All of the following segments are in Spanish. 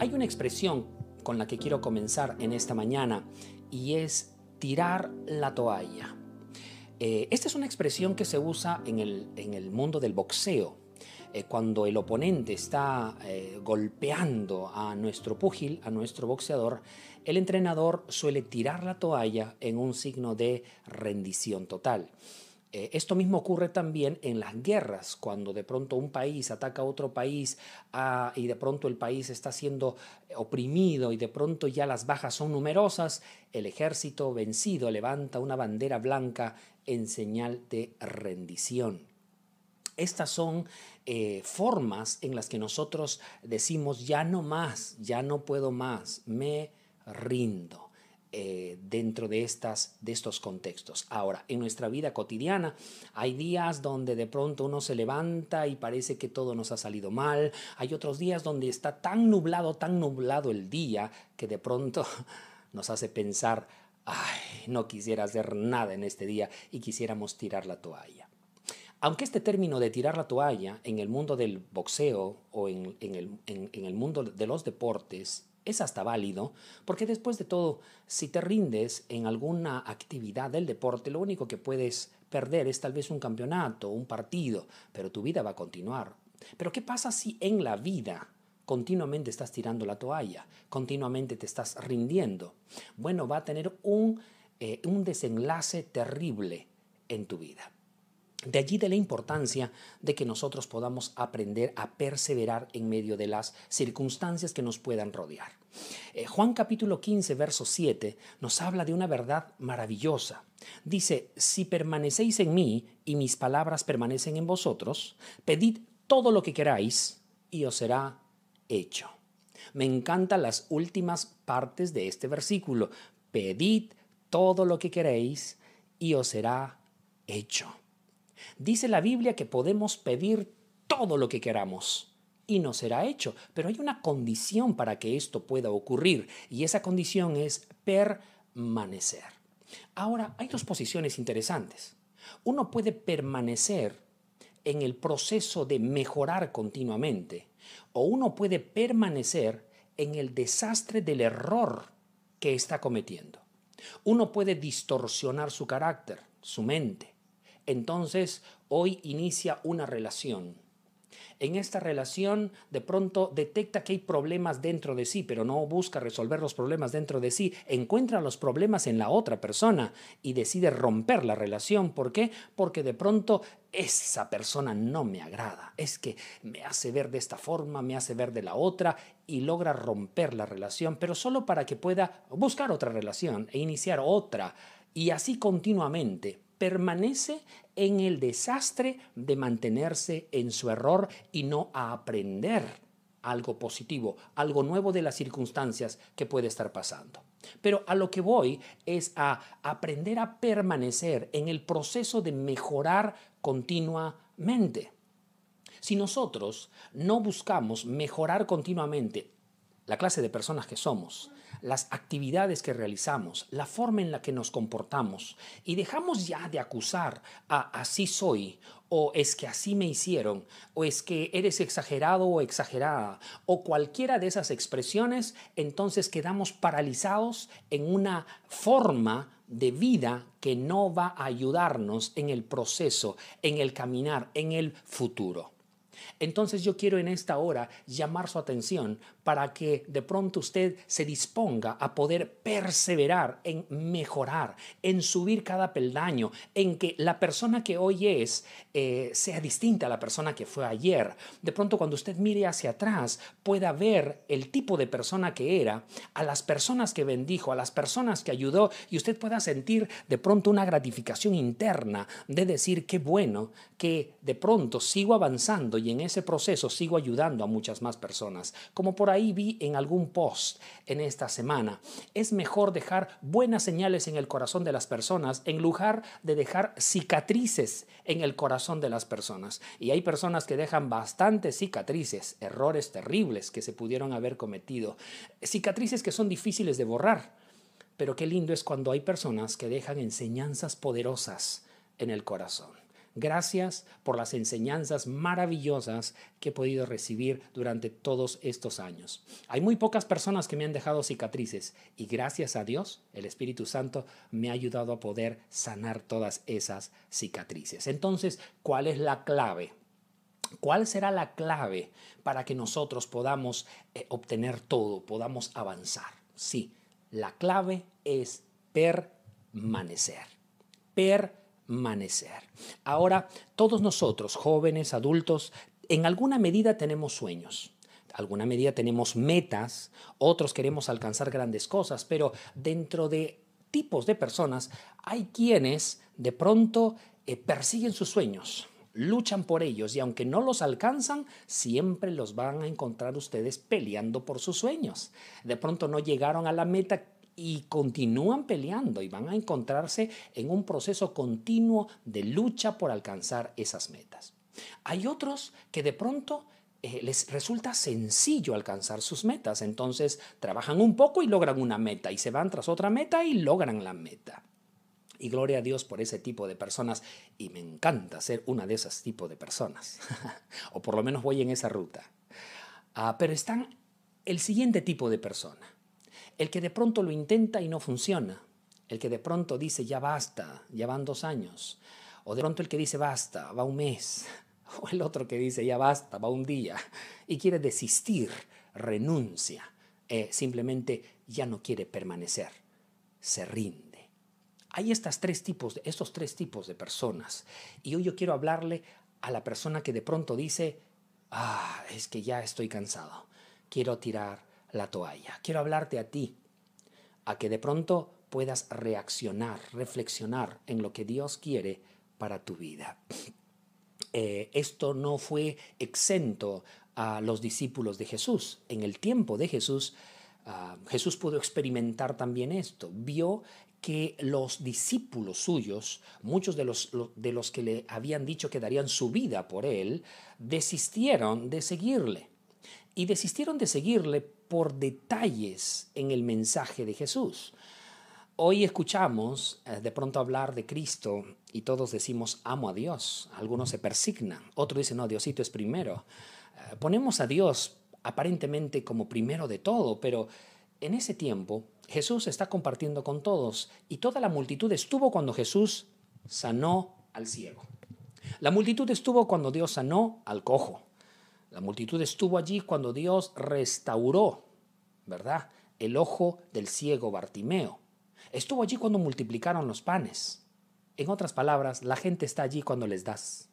Hay una expresión con la que quiero comenzar en esta mañana y es tirar la toalla. Eh, esta es una expresión que se usa en el, en el mundo del boxeo. Eh, cuando el oponente está eh, golpeando a nuestro púgil, a nuestro boxeador, el entrenador suele tirar la toalla en un signo de rendición total. Eh, esto mismo ocurre también en las guerras, cuando de pronto un país ataca a otro país ah, y de pronto el país está siendo oprimido y de pronto ya las bajas son numerosas, el ejército vencido levanta una bandera blanca en señal de rendición. Estas son eh, formas en las que nosotros decimos, ya no más, ya no puedo más, me rindo. Eh, dentro de, estas, de estos contextos. Ahora, en nuestra vida cotidiana hay días donde de pronto uno se levanta y parece que todo nos ha salido mal. Hay otros días donde está tan nublado, tan nublado el día que de pronto nos hace pensar, ay, no quisiera hacer nada en este día y quisiéramos tirar la toalla. Aunque este término de tirar la toalla en el mundo del boxeo o en, el, mundo de los deportes es hasta válido, porque después de todo, si te rindes en alguna actividad del deporte, lo único que puedes perder es tal vez un campeonato, un partido, pero tu vida va a continuar. Pero ¿qué pasa si en la vida continuamente estás tirando la toalla, continuamente te estás rindiendo? Bueno, va a tener un, eh, un desenlace terrible en tu vida. De allí de la importancia de que nosotros podamos aprender a perseverar en medio de las circunstancias que nos puedan rodear. Eh, Juan capítulo 15, verso 7 nos habla de una verdad maravillosa. Dice, si permanecéis en mí y mis palabras permanecen en vosotros, pedid todo lo que queráis y os será hecho. Me encantan las últimas partes de este versículo. Pedid todo lo que queréis y os será hecho. Dice la Biblia que podemos pedir todo lo que queramos y no será hecho, pero hay una condición para que esto pueda ocurrir y esa condición es permanecer. Ahora, hay dos posiciones interesantes. Uno puede permanecer en el proceso de mejorar continuamente o uno puede permanecer en el desastre del error que está cometiendo. Uno puede distorsionar su carácter, su mente, entonces, hoy inicia una relación. En esta relación de pronto detecta que hay problemas dentro de sí, pero no busca resolver los problemas dentro de sí, encuentra los problemas en la otra persona y decide romper la relación. ¿Por qué? Porque de pronto esa persona no me agrada, es que me hace ver de esta forma, me hace ver de la otra y logra romper la relación, pero solo para que pueda buscar otra relación e iniciar otra y así continuamente permanece en el desastre de mantenerse en su error y no a aprender algo positivo, algo nuevo de las circunstancias que puede estar pasando. Pero a lo que voy es a aprender a permanecer en el proceso de mejorar continuamente. Si nosotros no buscamos mejorar continuamente la clase de personas que somos, las actividades que realizamos, la forma en la que nos comportamos y dejamos ya de acusar a así soy o es que así me hicieron o es que eres exagerado o exagerada o cualquiera de esas expresiones, entonces quedamos paralizados en una forma de vida que no va a ayudarnos en el proceso, en el caminar, en el futuro. Entonces yo quiero en esta hora llamar su atención para que de pronto usted se disponga a poder perseverar en mejorar, en subir cada peldaño, en que la persona que hoy es eh, sea distinta a la persona que fue ayer. De pronto cuando usted mire hacia atrás pueda ver el tipo de persona que era, a las personas que bendijo, a las personas que ayudó y usted pueda sentir de pronto una gratificación interna de decir qué bueno que de pronto sigo avanzando y en ese proceso sigo ayudando a muchas más personas. Como por ahí vi en algún post en esta semana, es mejor dejar buenas señales en el corazón de las personas en lugar de dejar cicatrices en el corazón de las personas. Y hay personas que dejan bastantes cicatrices, errores terribles que se pudieron haber cometido, cicatrices que son difíciles de borrar. Pero qué lindo es cuando hay personas que dejan enseñanzas poderosas en el corazón. Gracias por las enseñanzas maravillosas que he podido recibir durante todos estos años. Hay muy pocas personas que me han dejado cicatrices y gracias a Dios, el Espíritu Santo me ha ayudado a poder sanar todas esas cicatrices. Entonces, ¿cuál es la clave? ¿Cuál será la clave para que nosotros podamos eh, obtener todo, podamos avanzar? Sí, la clave es permanecer. Permanecer permanecer. Ahora, todos nosotros, jóvenes, adultos, en alguna medida tenemos sueños. Alguna medida tenemos metas, otros queremos alcanzar grandes cosas, pero dentro de tipos de personas hay quienes de pronto eh, persiguen sus sueños, luchan por ellos y aunque no los alcanzan, siempre los van a encontrar ustedes peleando por sus sueños. De pronto no llegaron a la meta y continúan peleando y van a encontrarse en un proceso continuo de lucha por alcanzar esas metas. Hay otros que de pronto eh, les resulta sencillo alcanzar sus metas, entonces trabajan un poco y logran una meta y se van tras otra meta y logran la meta. Y gloria a Dios por ese tipo de personas. Y me encanta ser una de esas tipos de personas. o por lo menos voy en esa ruta. Ah, pero están el siguiente tipo de persona el que de pronto lo intenta y no funciona. El que de pronto dice ya basta, ya van dos años. O de pronto el que dice basta, va un mes. O el otro que dice ya basta, va un día. Y quiere desistir, renuncia. Eh, simplemente ya no quiere permanecer. Se rinde. Hay estos tres tipos de personas. Y hoy yo quiero hablarle a la persona que de pronto dice, ah, es que ya estoy cansado. Quiero tirar la toalla. Quiero hablarte a ti, a que de pronto puedas reaccionar, reflexionar en lo que Dios quiere para tu vida. Eh, esto no fue exento a los discípulos de Jesús. En el tiempo de Jesús, ah, Jesús pudo experimentar también esto. Vio que los discípulos suyos, muchos de los, de los que le habían dicho que darían su vida por él, desistieron de seguirle. Y desistieron de seguirle por detalles en el mensaje de Jesús. Hoy escuchamos eh, de pronto hablar de Cristo y todos decimos amo a Dios. Algunos se persignan, otros dicen no, Diosito es primero. Eh, ponemos a Dios aparentemente como primero de todo, pero en ese tiempo Jesús está compartiendo con todos y toda la multitud estuvo cuando Jesús sanó al ciego. La multitud estuvo cuando Dios sanó al cojo. La multitud estuvo allí cuando Dios restauró, ¿verdad? El ojo del ciego Bartimeo. Estuvo allí cuando multiplicaron los panes. En otras palabras, la gente está allí cuando les das,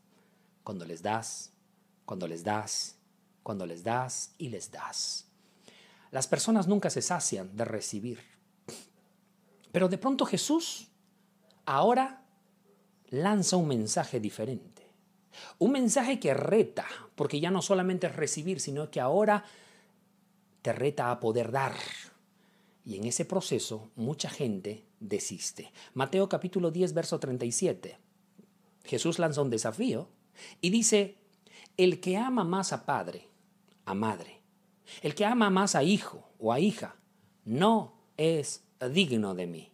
cuando les das, cuando les das, cuando les das y les das. Las personas nunca se sacian de recibir. Pero de pronto Jesús ahora lanza un mensaje diferente. Un mensaje que reta, porque ya no solamente es recibir, sino que ahora te reta a poder dar. Y en ese proceso mucha gente desiste. Mateo capítulo 10, verso 37. Jesús lanza un desafío y dice, el que ama más a padre, a madre, el que ama más a hijo o a hija, no es digno de mí.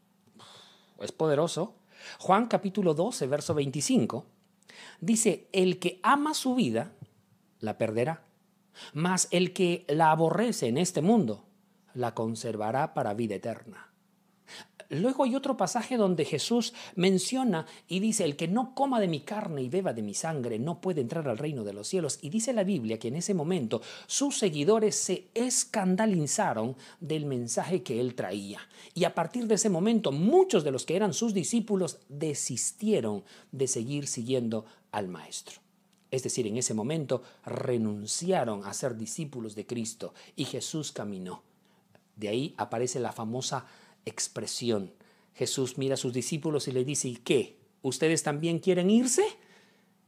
Es poderoso. Juan capítulo 12, verso 25 Dice, el que ama su vida, la perderá. Mas el que la aborrece en este mundo, la conservará para vida eterna. Luego hay otro pasaje donde Jesús menciona y dice, el que no coma de mi carne y beba de mi sangre no puede entrar al reino de los cielos. Y dice la Biblia que en ese momento sus seguidores se escandalizaron del mensaje que él traía. Y a partir de ese momento muchos de los que eran sus discípulos desistieron de seguir siguiendo al Maestro. Es decir, en ese momento renunciaron a ser discípulos de Cristo y Jesús caminó. De ahí aparece la famosa expresión. Jesús mira a sus discípulos y le dice, ¿y qué? ¿Ustedes también quieren irse?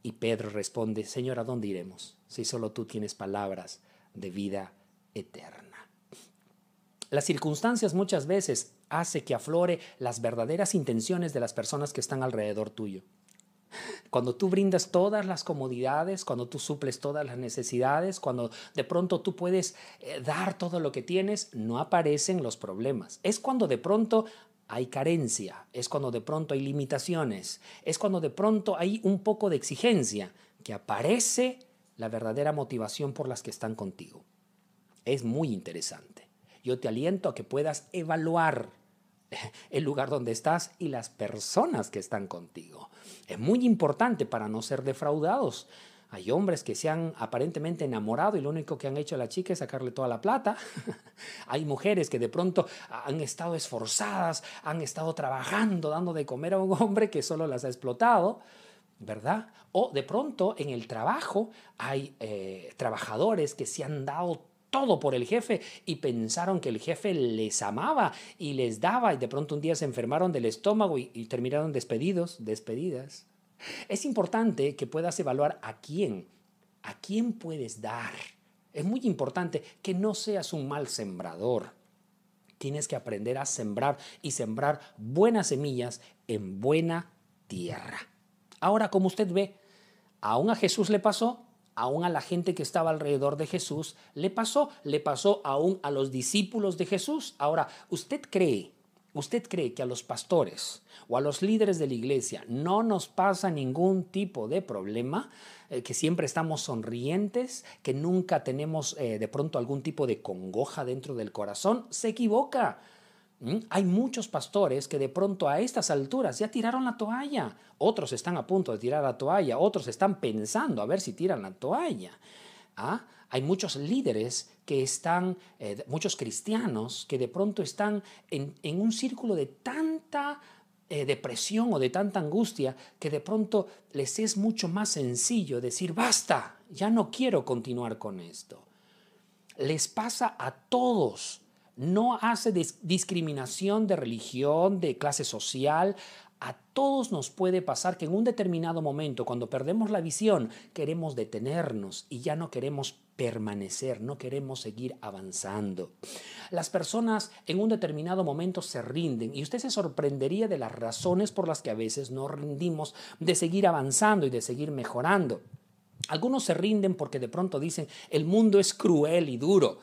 Y Pedro responde, Señor, ¿a dónde iremos si solo tú tienes palabras de vida eterna? Las circunstancias muchas veces hace que aflore las verdaderas intenciones de las personas que están alrededor tuyo. Cuando tú brindas todas las comodidades, cuando tú suples todas las necesidades, cuando de pronto tú puedes eh, dar todo lo que tienes, no aparecen los problemas. Es cuando de pronto hay carencia, es cuando de pronto hay limitaciones, es cuando de pronto hay un poco de exigencia que aparece la verdadera motivación por las que están contigo. Es muy interesante. Yo te aliento a que puedas evaluar el lugar donde estás y las personas que están contigo. Es muy importante para no ser defraudados. Hay hombres que se han aparentemente enamorado y lo único que han hecho a la chica es sacarle toda la plata. Hay mujeres que de pronto han estado esforzadas, han estado trabajando, dando de comer a un hombre que solo las ha explotado, ¿verdad? O de pronto en el trabajo hay eh, trabajadores que se han dado todo por el jefe y pensaron que el jefe les amaba y les daba y de pronto un día se enfermaron del estómago y, terminaron despedidos, despedidas. Es importante que puedas evaluar a quién, a quién puedes dar. Es muy importante que no seas un mal sembrador. Tienes que aprender a sembrar y sembrar buenas semillas en buena tierra. Ahora, como usted ve, aún a Jesús le pasó aún a la gente que estaba alrededor de Jesús, le pasó, le pasó aún a los discípulos de Jesús. Ahora, ¿usted cree, usted cree que a los pastores o a los líderes de la iglesia no nos pasa ningún tipo de problema? Eh, que siempre estamos sonrientes, que nunca tenemos eh, de pronto algún tipo de congoja dentro del corazón, se equivoca. ¿Mm? Hay muchos pastores que de pronto a estas alturas ya tiraron la toalla. Otros están a punto de tirar la toalla. Otros están pensando a ver si tiran la toalla. ¿Ah? Hay muchos líderes que están, eh, muchos cristianos que de pronto están en, un círculo de tanta eh, depresión o de tanta angustia que de pronto les es mucho más sencillo decir, basta, ya no quiero continuar con esto. Les pasa a todos no hace discriminación de religión, de clase social. A todos nos puede pasar que en un determinado momento, cuando perdemos la visión, queremos detenernos y ya no queremos permanecer, no queremos seguir avanzando. Las personas en un determinado momento se rinden y usted se sorprendería de las razones por las que a veces no rendimos de seguir avanzando y de seguir mejorando. Algunos se rinden porque de pronto dicen, el mundo es cruel y duro.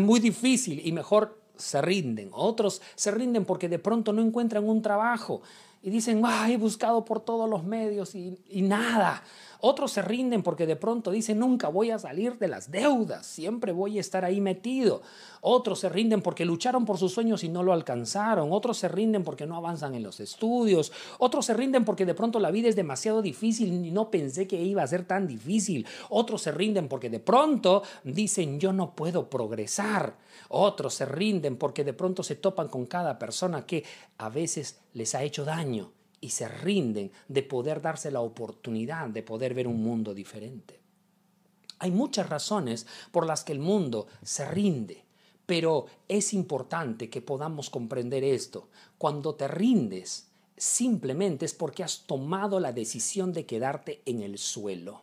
Muy difícil y mejor se rinden. Otros se rinden porque de pronto no encuentran un trabajo y dicen, he buscado por todos los medios y nada. Otros se rinden porque de pronto dicen, nunca voy a salir de las deudas, siempre voy a estar ahí metido. Otros se rinden porque lucharon por sus sueños y no lo alcanzaron. Otros se rinden porque no avanzan en los estudios. Otros se rinden porque de pronto la vida es demasiado difícil y no pensé que iba a ser tan difícil. Otros se rinden porque de pronto dicen, yo no puedo progresar. Otros se rinden porque de pronto se topan con cada persona que a veces les ha hecho daño y se rinden de poder darse la oportunidad de poder ver un mundo diferente. Hay muchas razones por las que el mundo se rinde, pero es importante que podamos comprender esto. Cuando te rindes, simplemente es porque has tomado la decisión de quedarte en el suelo.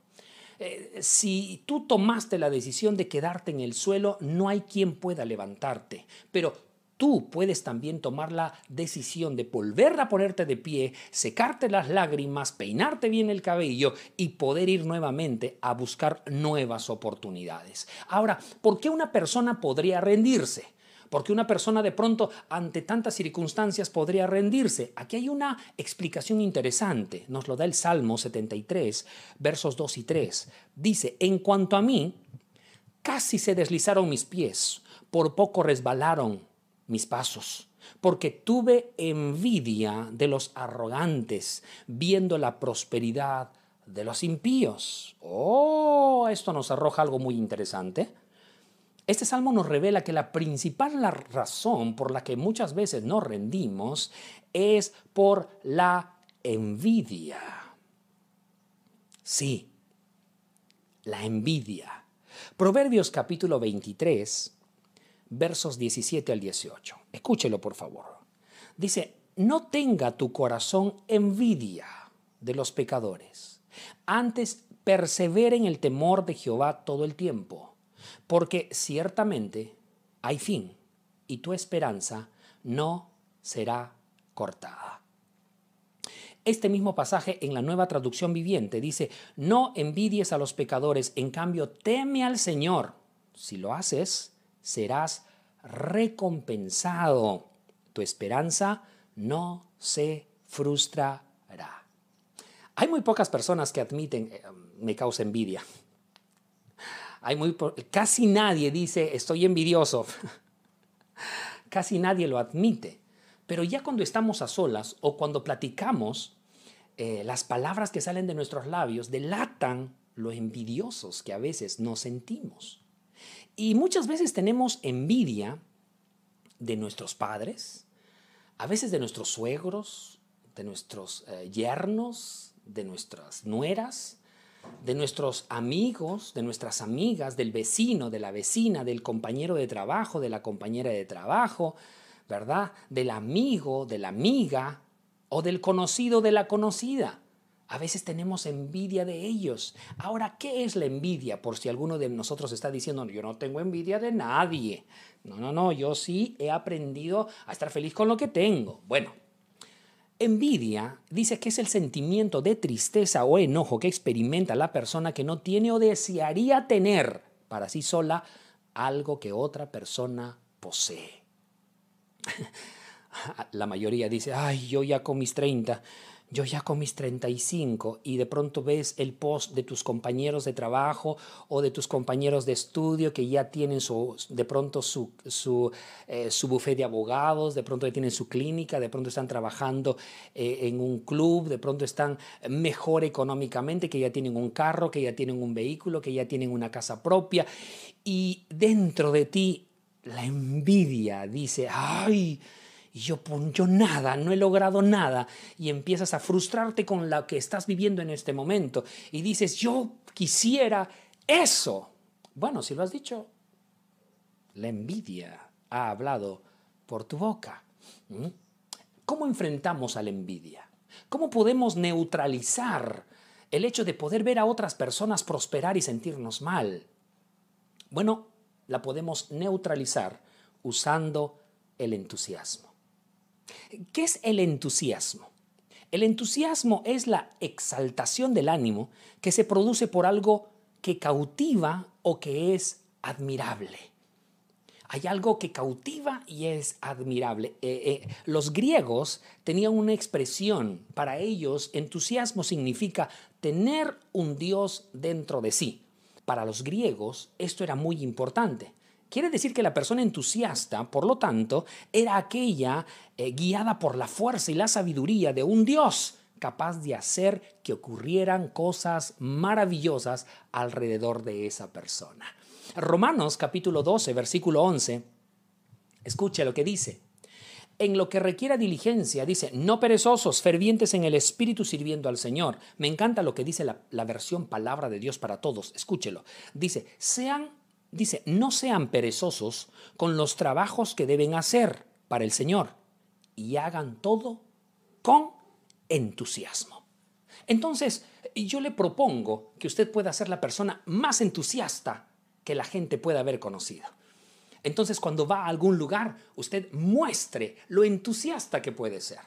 Eh, si tú tomaste la decisión de quedarte en el suelo, no hay quien pueda levantarte, pero tú puedes también tomar la decisión de volver a ponerte de pie, secarte las lágrimas, peinarte bien el cabello y poder ir nuevamente a buscar nuevas oportunidades. Ahora, ¿por qué una persona podría rendirse? Porque una persona de pronto ante tantas circunstancias podría rendirse. Aquí hay una explicación interesante. Nos lo da el Salmo 73, versos 2 y 3. Dice, en cuanto a mí, casi se deslizaron mis pies, por poco resbalaron mis pasos, porque tuve envidia de los arrogantes, viendo la prosperidad de los impíos. Oh, esto nos arroja algo muy interesante. Este salmo nos revela que la principal razón por la que muchas veces nos rendimos es por la envidia. Sí, la envidia. Proverbios capítulo 23 versos 17 al 18. Escúchelo, por favor. Dice, no tenga tu corazón envidia de los pecadores, Antes, persevera en el temor de Jehová todo el tiempo, porque ciertamente hay fin y tu esperanza no será cortada. Este mismo pasaje en la nueva traducción viviente dice, no envidies a los pecadores, en cambio teme al Señor. Si lo haces, serás recompensado. Tu esperanza no se frustrará. Hay muy pocas personas que admiten, eh, me causa envidia. Hay muy casi nadie dice, estoy envidioso. casi nadie lo admite. Pero ya cuando estamos a solas o cuando platicamos, eh, las palabras que salen de nuestros labios delatan lo envidiosos que a veces nos sentimos. Y muchas veces tenemos envidia de nuestros padres, a veces de nuestros suegros, de nuestros eh, yernos, de nuestras nueras, de nuestros amigos, de nuestras amigas, del vecino, de la vecina, del compañero de trabajo, de la compañera de trabajo, ¿verdad? Del amigo, de la amiga o del conocido, de la conocida. A veces tenemos envidia de ellos. Ahora, ¿qué es la envidia? Por si alguno de nosotros está diciendo, yo no tengo envidia de nadie. No, no, no, yo sí he aprendido a estar feliz con lo que tengo. Bueno, envidia dice que es el sentimiento de tristeza o enojo que experimenta la persona que no tiene o desearía tener para sí sola algo que otra persona posee. La mayoría dice, ay, yo ya con mis 30 yo ya con mis 35 y de pronto ves el post de tus compañeros de trabajo o de tus compañeros de estudio que ya tienen su, de pronto su, su, eh, su buffet de abogados, de pronto ya tienen su clínica, de pronto están trabajando eh, en un club, de pronto están mejor económicamente, que ya tienen un carro, que ya tienen un vehículo, que ya tienen una casa propia. Y dentro de ti la envidia dice, ay, y yo, yo nada, no he logrado nada. Y empiezas a frustrarte con lo que estás viviendo en este momento. Y dices, yo quisiera eso. Bueno, si lo has dicho, la envidia ha hablado por tu boca. ¿Cómo enfrentamos a la envidia? ¿Cómo podemos neutralizar el hecho de poder ver a otras personas prosperar y sentirnos mal? Bueno, la podemos neutralizar usando el entusiasmo. ¿Qué es el entusiasmo? El entusiasmo es la exaltación del ánimo que se produce por algo que cautiva o que es admirable. Hay algo que cautiva y es admirable. Eh, eh, los griegos tenían una expresión, para ellos entusiasmo significa tener un Dios dentro de sí. Para los griegos esto era muy importante. Quiere decir que la persona entusiasta, por lo tanto, era aquella eh, guiada por la fuerza y la sabiduría de un Dios capaz de hacer que ocurrieran cosas maravillosas alrededor de esa persona. Romanos capítulo 12, versículo 11, escuche lo que dice. En lo que requiera diligencia, dice, no perezosos, fervientes en el espíritu sirviendo al Señor. Me encanta lo que dice la versión palabra de Dios para todos. Escúchelo. Dice, sean dice, no sean perezosos con los trabajos que deben hacer para el Señor y hagan todo con entusiasmo. Entonces, yo le propongo que usted pueda ser la persona más entusiasta que la gente pueda haber conocido. Entonces, cuando va a algún lugar, usted muestre lo entusiasta que puede ser.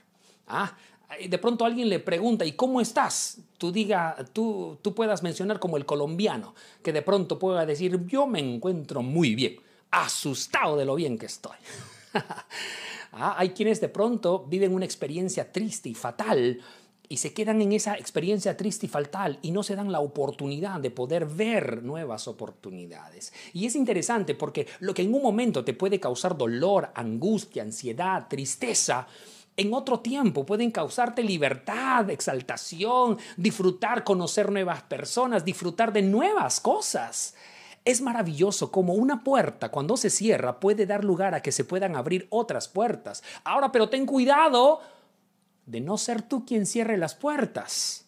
Ah, de pronto alguien le pregunta, ¿y cómo estás? Tú diga, tú, tú puedas mencionar como el colombiano, que de pronto pueda decir, yo me encuentro muy bien, asustado de lo bien que estoy. Ah, hay quienes de pronto viven una experiencia triste y fatal y se quedan en esa experiencia triste y fatal y no se dan la oportunidad de poder ver nuevas oportunidades. Y es interesante porque lo que en un momento te puede causar dolor, angustia, ansiedad, tristeza, en otro tiempo pueden causarte libertad, exaltación, disfrutar, conocer nuevas personas, disfrutar de nuevas cosas. Es maravilloso como una puerta cuando se cierra puede dar lugar a que se puedan abrir otras puertas. Ahora, pero ten cuidado de no ser tú quien cierre las puertas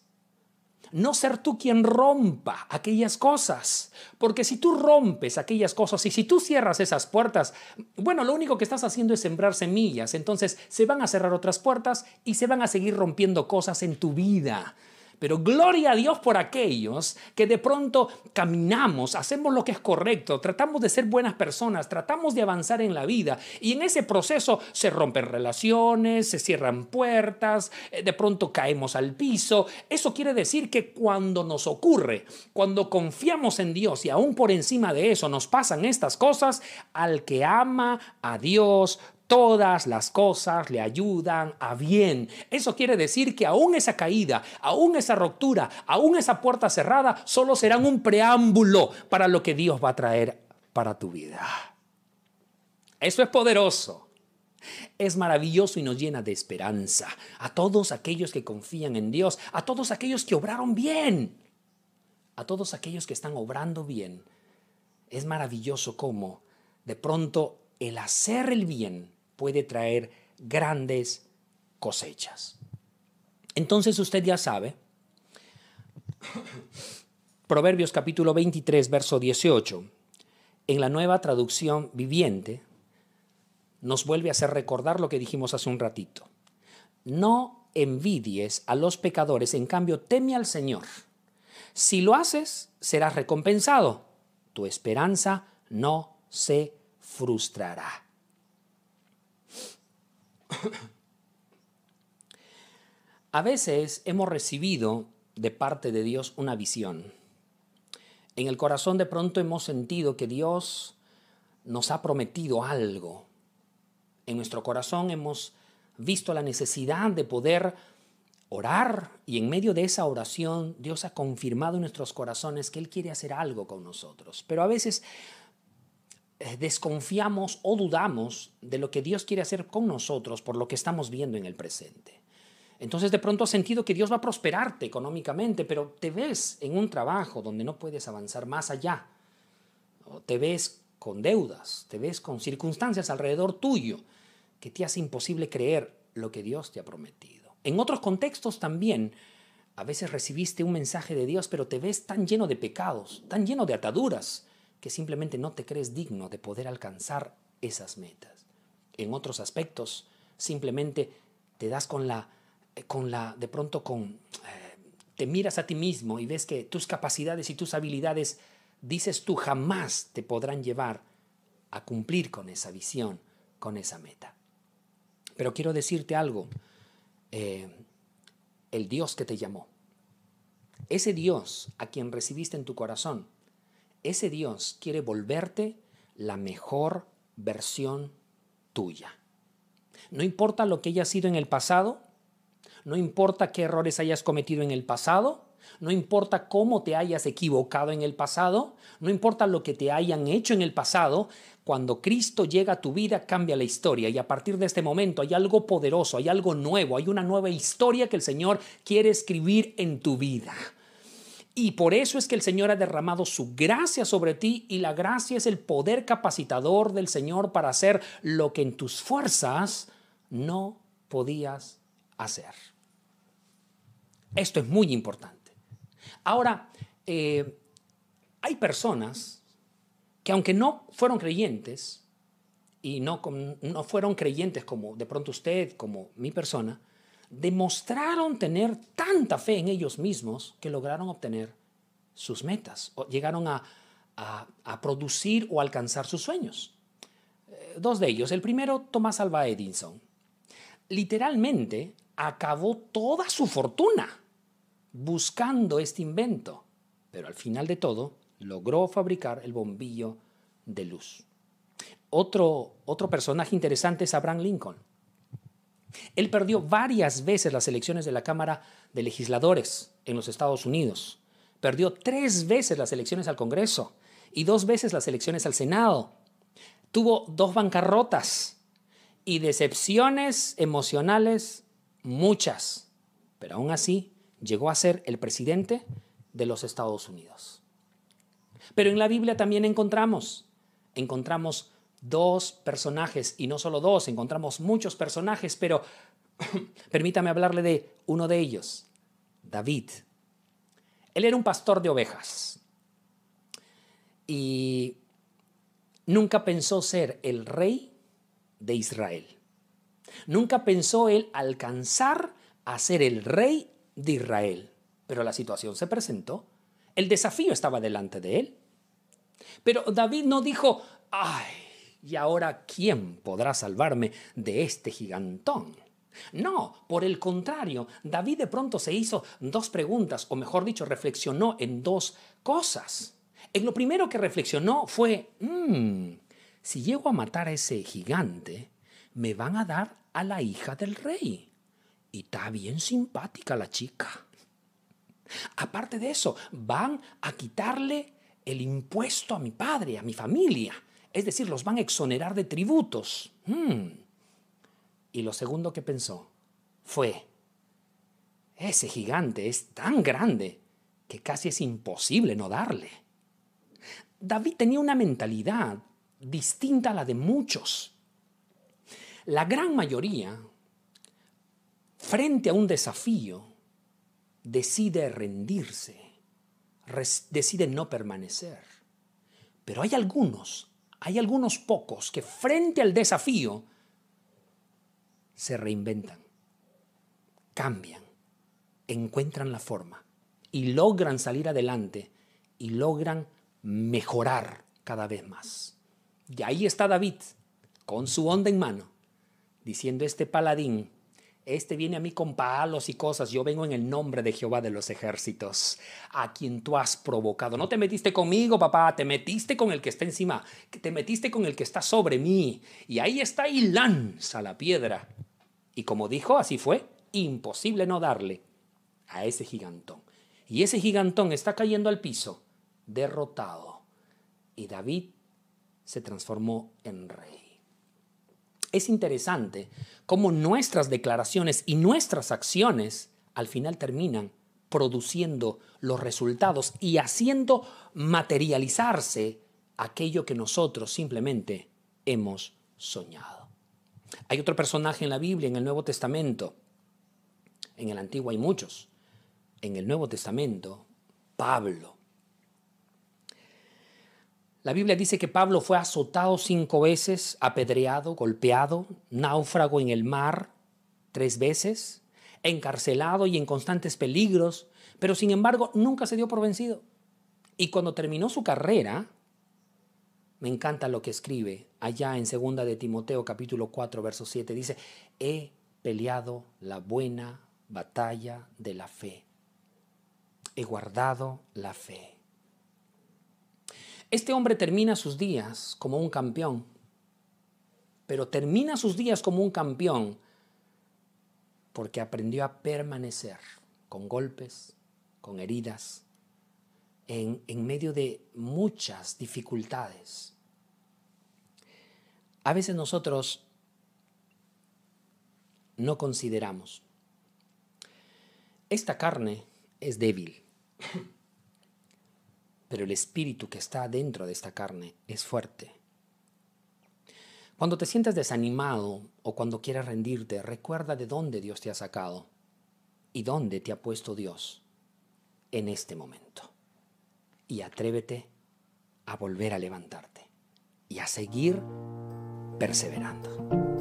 no ser tú quien rompa aquellas cosas. Porque si tú rompes aquellas cosas y si tú cierras esas puertas, bueno, lo único que estás haciendo es sembrar semillas. Entonces se van a cerrar otras puertas y se van a seguir rompiendo cosas en tu vida. Pero gloria a Dios por aquellos que de pronto caminamos, hacemos lo que es correcto, tratamos de ser buenas personas, tratamos de avanzar en la vida y en ese proceso se rompen relaciones, se cierran puertas, eh, de pronto caemos al piso. Eso quiere decir que cuando nos ocurre, cuando confiamos en Dios y aún por encima de eso nos pasan estas cosas, al que ama a Dios, Todas las cosas le ayudan a bien. Eso quiere decir que aún esa caída, aún esa ruptura, aún esa puerta cerrada, solo serán un preámbulo para lo que Dios va a traer para tu vida. Eso es poderoso. Es maravilloso y nos llena de esperanza a todos aquellos que confían en Dios, a todos aquellos que obraron bien, a todos aquellos que están obrando bien. Es maravilloso cómo de pronto el hacer el bien puede traer grandes cosechas. Entonces usted ya sabe, Proverbios capítulo 23, verso 18, en la nueva traducción viviente, nos vuelve a hacer recordar lo que dijimos hace un ratito. No envidies a los pecadores, en cambio teme al Señor. Si lo haces, serás recompensado. Tu esperanza no se frustrará. A veces hemos recibido de parte de Dios una visión. En el corazón de pronto hemos sentido que Dios nos ha prometido algo. En nuestro corazón hemos visto la necesidad de poder orar y en medio de esa oración Dios ha confirmado en nuestros corazones que Él quiere hacer algo con nosotros. Pero a veces desconfiamos o dudamos de lo que Dios quiere hacer con nosotros por lo que estamos viendo en el presente. Entonces de pronto has sentido que Dios va a prosperarte económicamente, pero te ves en un trabajo donde no puedes avanzar más allá. te ves con deudas, te ves con circunstancias alrededor tuyo que te hace imposible creer lo que Dios te ha prometido. En otros contextos también, a veces recibiste un mensaje de Dios, pero te ves tan lleno de pecados, tan lleno de ataduras, que simplemente no te crees digno de poder alcanzar esas metas. En otros aspectos, simplemente te das con la, eh, con la, de pronto con, eh, te miras a ti mismo y ves que tus capacidades y tus habilidades, dices tú, jamás te podrán llevar a cumplir con esa visión, con esa meta. Pero quiero decirte algo, eh, el Dios que te llamó, ese Dios a quien recibiste en tu corazón, ese Dios quiere volverte la mejor versión tuya. No importa lo que haya sido en el pasado, no importa qué errores hayas cometido en el pasado, no importa cómo te hayas equivocado en el pasado, no importa lo que te hayan hecho en el pasado, cuando Cristo llega a tu vida cambia la historia y a partir de este momento hay algo poderoso, hay algo nuevo, hay una nueva historia que el Señor quiere escribir en tu vida. Y por eso es que el Señor ha derramado su gracia sobre ti y la gracia es el poder capacitador del Señor para hacer lo que en tus fuerzas no podías hacer. Esto es muy importante. Ahora, eh, hay personas que aunque no fueron creyentes, y no, no fueron creyentes como de pronto usted, como mi persona, demostraron tener tanta fe en ellos mismos que lograron obtener sus metas, o llegaron a, producir o alcanzar sus sueños. Eh, dos de ellos. El primero, Tomás Alva Edison. Literalmente acabó toda su fortuna buscando este invento, pero al final de todo logró fabricar el bombillo de luz. Otro, otro personaje interesante es Abraham Lincoln. Él perdió varias veces las elecciones de la Cámara de Legisladores en los Estados Unidos. Perdió tres veces las elecciones al Congreso y dos veces las elecciones al Senado. Tuvo dos bancarrotas y decepciones emocionales muchas. Pero aún así llegó a ser el presidente de los Estados Unidos. Pero en la Biblia también encontramos, encontramos dos personajes, y no solo dos, encontramos muchos personajes, pero permítame hablarle de uno de ellos, David. Él era un pastor de ovejas y nunca pensó ser el rey de Israel. Nunca pensó él alcanzar a ser el rey de Israel. pero la situación se presentó. El desafío estaba delante de él. Pero David no dijo, ay, ¿y ahora quién podrá salvarme de este gigantón? No, por el contrario, David de pronto se hizo dos preguntas, o mejor dicho, reflexionó en dos cosas. En lo primero que reflexionó fue, mm, si llego a matar a ese gigante, me van a dar a la hija del rey. Y está bien simpática la chica. Aparte de eso, van a quitarle el impuesto a mi padre, a mi familia. Es decir, los van a exonerar de tributos. Hmm. Y lo segundo que pensó fue, ese gigante es tan grande que casi es imposible no darle. David tenía una mentalidad distinta a la de muchos. La gran mayoría, frente a un desafío, decide rendirse, decide no permanecer. Pero hay algunos, hay algunos pocos que frente al desafío se reinventan, cambian, encuentran la forma y logran salir adelante y logran mejorar cada vez más. Y ahí está David, con su onda en mano, diciendo este paladín este viene a mí con palos y cosas. Yo vengo en el nombre de Jehová de los ejércitos, a quien tú has provocado. No te metiste conmigo, papá, te metiste con el que está encima, te metiste con el que está sobre mí. Y ahí está y lanza la piedra. Y como dijo, así fue, imposible no darle a ese gigantón. Y ese gigantón está cayendo al piso, derrotado. Y David se transformó en rey es interesante cómo nuestras declaraciones y nuestras acciones al final terminan produciendo los resultados y haciendo materializarse aquello que nosotros simplemente hemos soñado. Hay otro personaje en la Biblia, en el Nuevo Testamento. En el Antiguo hay muchos. En el Nuevo Testamento, Pablo. La Biblia dice que Pablo fue azotado cinco veces, apedreado, golpeado, náufrago en el mar tres veces, encarcelado y en constantes peligros, pero sin embargo nunca se dio por vencido. Y cuando terminó su carrera, me encanta lo que escribe allá en 2 de Timoteo capítulo 4 verso 7, dice, he peleado la buena batalla de la fe, he guardado la fe. Este hombre termina sus días como un campeón, pero termina sus días como un campeón porque aprendió a permanecer con golpes, con heridas, en, medio de muchas dificultades. A veces nosotros no consideramos, esta carne es débil pero el espíritu que está dentro de esta carne es fuerte. Cuando te sientas desanimado o cuando quieras rendirte, recuerda de dónde Dios te ha sacado y dónde te ha puesto Dios en este momento. Y atrévete a volver a levantarte y a seguir perseverando.